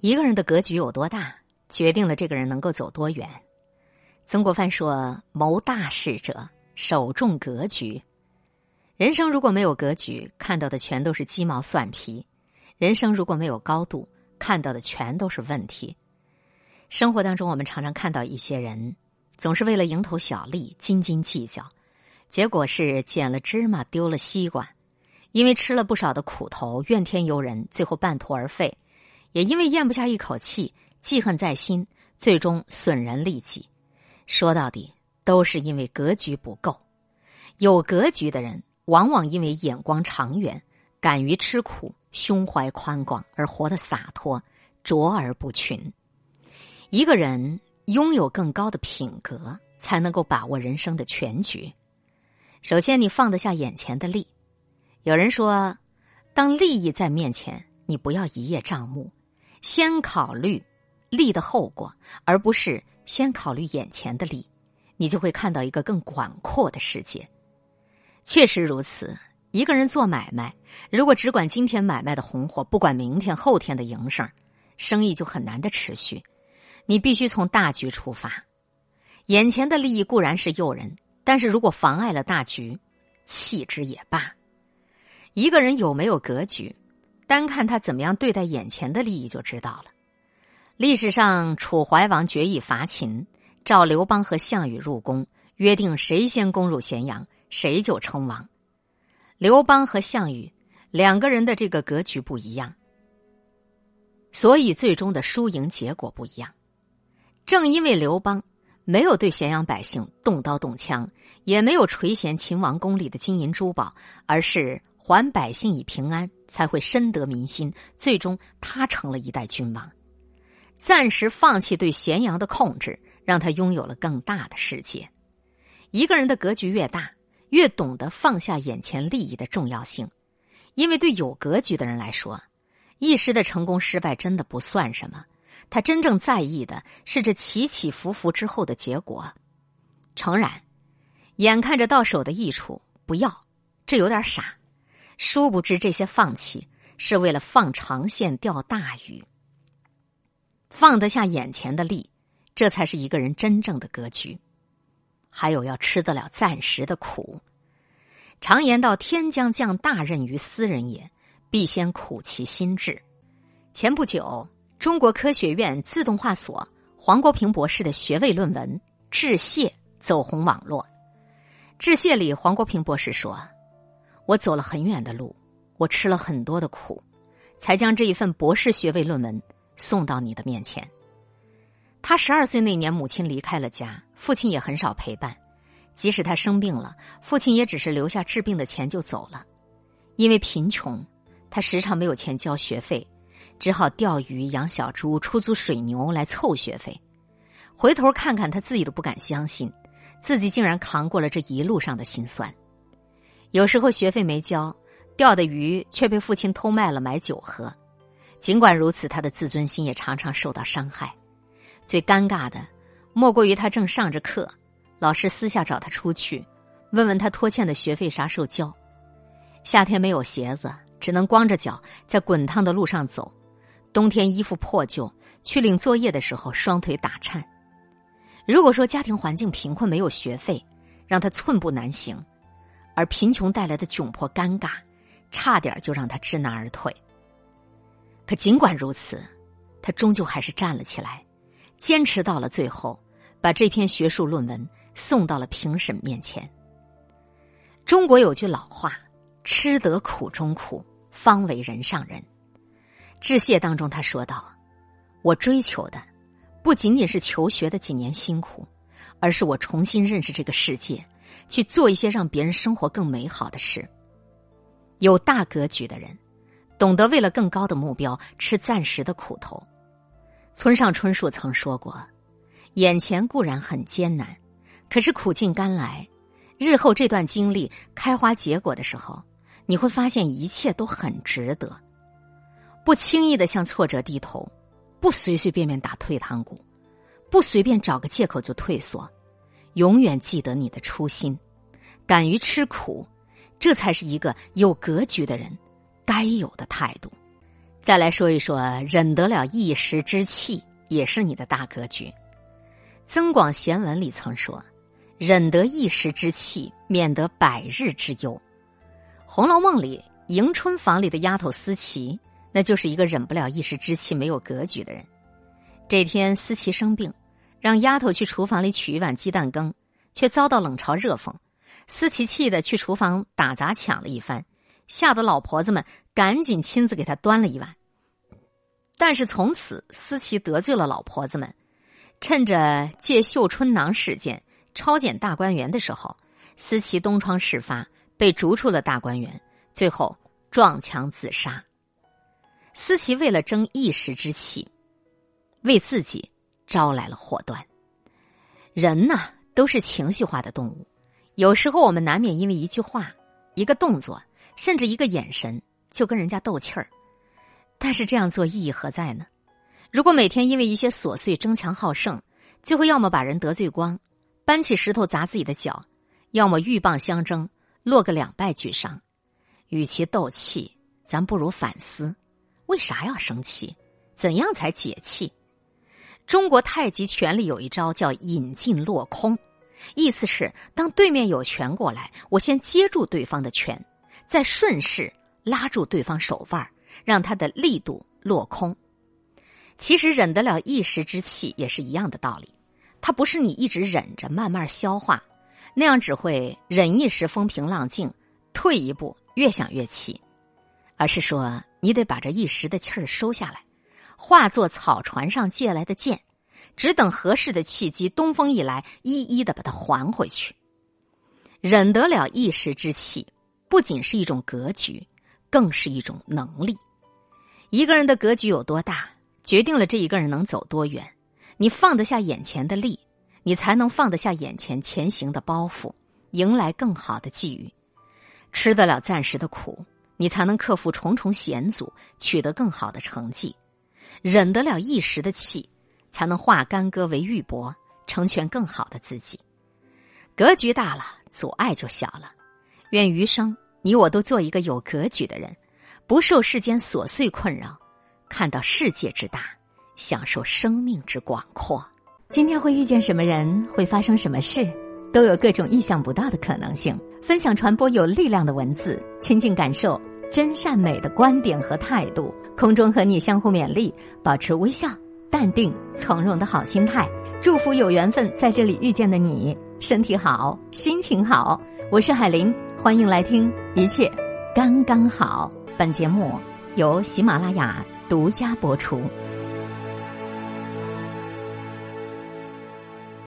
一个人的格局有多大，决定了这个人能够走多远。曾国藩说：“谋大事者，首重格局。人生如果没有格局，看到的全都是鸡毛蒜皮；人生如果没有高度，看到的全都是问题。生活当中，我们常常看到一些人，总是为了蝇头小利斤斤计较，结果是捡了芝麻丢了西瓜，因为吃了不少的苦头，怨天尤人，最后半途而废。”也因为咽不下一口气，记恨在心，最终损人利己。说到底，都是因为格局不够。有格局的人，往往因为眼光长远，敢于吃苦，胸怀宽广，而活得洒脱，卓而不群。一个人拥有更高的品格，才能够把握人生的全局。首先，你放得下眼前的利。有人说，当利益在面前，你不要一叶障目。先考虑利的后果，而不是先考虑眼前的利，你就会看到一个更广阔的世界。确实如此，一个人做买卖，如果只管今天买卖的红火，不管明天后天的营生，生意就很难的持续。你必须从大局出发，眼前的利益固然是诱人，但是如果妨碍了大局，弃之也罢。一个人有没有格局？单看他怎么样对待眼前的利益就知道了。历史上，楚怀王决意伐秦，召刘邦和项羽入宫，约定谁先攻入咸阳，谁就称王。刘邦和项羽两个人的这个格局不一样，所以最终的输赢结果不一样。正因为刘邦没有对咸阳百姓动刀动枪，也没有垂涎秦王宫里的金银珠宝，而是。还百姓以平安，才会深得民心。最终，他成了一代君王。暂时放弃对咸阳的控制，让他拥有了更大的世界。一个人的格局越大，越懂得放下眼前利益的重要性。因为对有格局的人来说，一时的成功失败真的不算什么。他真正在意的是这起起伏伏之后的结果。诚然，眼看着到手的益处不要，这有点傻。殊不知，这些放弃是为了放长线钓大鱼。放得下眼前的利，这才是一个人真正的格局。还有要吃得了暂时的苦。常言道：“天将降大任于斯人也，必先苦其心志。”前不久，中国科学院自动化所黄国平博士的学位论文《致谢》走红网络。《致谢》里，黄国平博士说。我走了很远的路，我吃了很多的苦，才将这一份博士学位论文送到你的面前。他十二岁那年，母亲离开了家，父亲也很少陪伴。即使他生病了，父亲也只是留下治病的钱就走了。因为贫穷，他时常没有钱交学费，只好钓鱼、养小猪、出租水牛来凑学费。回头看看，他自己都不敢相信，自己竟然扛过了这一路上的辛酸。有时候学费没交，钓的鱼却被父亲偷卖了买酒喝。尽管如此，他的自尊心也常常受到伤害。最尴尬的，莫过于他正上着课，老师私下找他出去，问问他拖欠的学费啥时候交。夏天没有鞋子，只能光着脚在滚烫的路上走；冬天衣服破旧，去领作业的时候双腿打颤。如果说家庭环境贫困，没有学费，让他寸步难行。而贫穷带来的窘迫、尴尬，差点就让他知难而退。可尽管如此，他终究还是站了起来，坚持到了最后，把这篇学术论文送到了评审面前。中国有句老话：“吃得苦中苦，方为人上人。”致谢当中他说道：“我追求的，不仅仅是求学的几年辛苦，而是我重新认识这个世界。”去做一些让别人生活更美好的事。有大格局的人，懂得为了更高的目标吃暂时的苦头。村上春树曾说过：“眼前固然很艰难，可是苦尽甘来，日后这段经历开花结果的时候，你会发现一切都很值得。不轻易的向挫折低头，不随随便便打退堂鼓，不随便找个借口就退缩。”永远记得你的初心，敢于吃苦，这才是一个有格局的人该有的态度。再来说一说，忍得了一时之气，也是你的大格局。《增广贤文》里曾说：“忍得一时之气，免得百日之忧。”《红楼梦》里迎春房里的丫头思琪，那就是一个忍不了一时之气、没有格局的人。这天，思琪生病，让丫头去厨房里取一碗鸡蛋羹，却遭到冷嘲热讽。思琪气得去厨房打砸抢了一番，吓得老婆子们赶紧亲自给她端了一碗。但是从此，思琪得罪了老婆子们，趁着借绣春囊事件抄检大观园的时候，思琪东窗事发，被逐出了大观园，最后撞墙自杀。思琪为了争一时之气，为自己招来了祸端。人呢，都是情绪化的动物。有时候我们难免因为一句话、一个动作，甚至一个眼神，就跟人家斗气儿。但是这样做意义何在呢？如果每天因为一些琐碎争强好胜，就会要么把人得罪光，搬起石头砸自己的脚，要么鹬蚌相争，落个两败俱伤。与其斗气，咱不如反思：为啥要生气？怎样才解气？中国太极拳里有一招叫引劲落空。意思是，当对面有拳过来，我先接住对方的拳，再顺势拉住对方手腕，让他的力度落空。其实忍得了一时之气也是一样的道理，它不是你一直忍着慢慢消化，那样只会忍一时风平浪静，退一步越想越气，而是说你得把这一时的气儿收下来，化作草船上借来的箭。只等合适的契机，东风一来，一一的把它还回去。忍得了一时之气，不仅是一种格局，更是一种能力。一个人的格局有多大，决定了这一个人能走多远。你放得下眼前的利，你才能放得下眼前前行的包袱，迎来更好的际遇。吃得了暂时的苦，你才能克服重重险阻，取得更好的成绩。忍得了一时的气。才能化干戈为玉帛，成全更好的自己。格局大了，阻碍就小了。愿余生你我都做一个有格局的人，不受世间琐碎困扰，看到世界之大，享受生命之广阔。今天会遇见什么人，会发生什么事，都有各种意想不到的可能性。分享传播有力量的文字，亲近感受真善美的观点和态度。空中和你相互勉励，保持微笑。淡定从容的好心态，祝福有缘分在这里遇见的你，身体好，心情好。我是海林，欢迎来听，一切刚刚好。本节目由喜马拉雅独家播出。